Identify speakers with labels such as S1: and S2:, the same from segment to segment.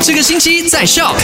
S1: 这个星期在
S2: 笑。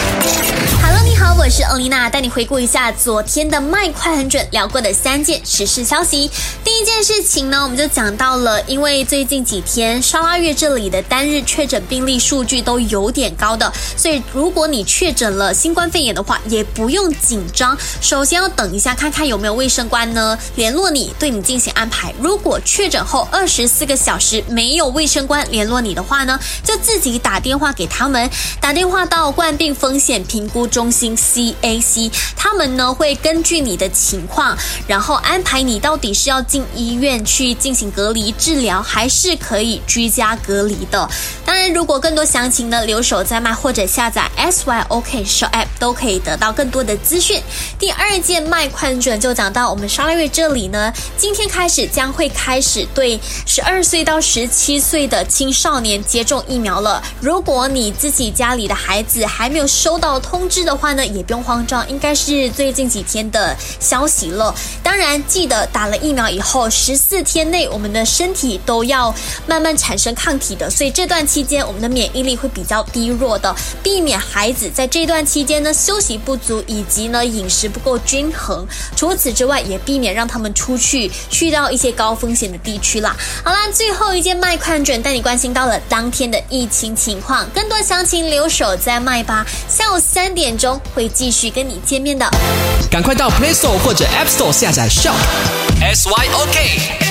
S2: 我是欧丽娜，带你回顾一下昨天的麦快很准聊过的三件时事消息。第一件事情呢，我们就讲到了，因为最近几天沙拉越这里的单日确诊病例数据都有点高的，所以如果你确诊了新冠肺炎的话，也不用紧张。首先要等一下，看看有没有卫生官呢联络你，对你进行安排。如果确诊后二十四个小时没有卫生官联络你的话呢，就自己打电话给他们，打电话到冠病风险评估中心 CAC，他们呢会根据你的情况，然后安排你到底是要进医院去进行隔离治疗，还是可以居家隔离的。当然，如果更多详情呢，留守在麦或者下载 SYOK Show App 都可以得到更多的资讯。第二件麦快准就讲到我们沙拉瑞这里呢，今天开始将会开始对十二岁到十七岁的青少年接种疫苗了。如果你自己家里的孩子还没有收到通知的话呢，也不用慌张，应该是最近几天的消息了。当然，记得打了疫苗以后十四天内，我们的身体都要慢慢产生抗体的，所以这段期间我们的免疫力会比较低弱的，避免孩子在这段期间呢休息不足以及呢饮食不够均衡。除此之外，也避免让他们出去去到一些高风险的地区啦。好啦，最后一件麦快准带你关心到了当天的疫情情况，更多详情留守在麦吧，下午三点钟会继续跟你见面的。
S1: 赶快到 Play Store 或者 App Store 下载 Shop。S Y O K。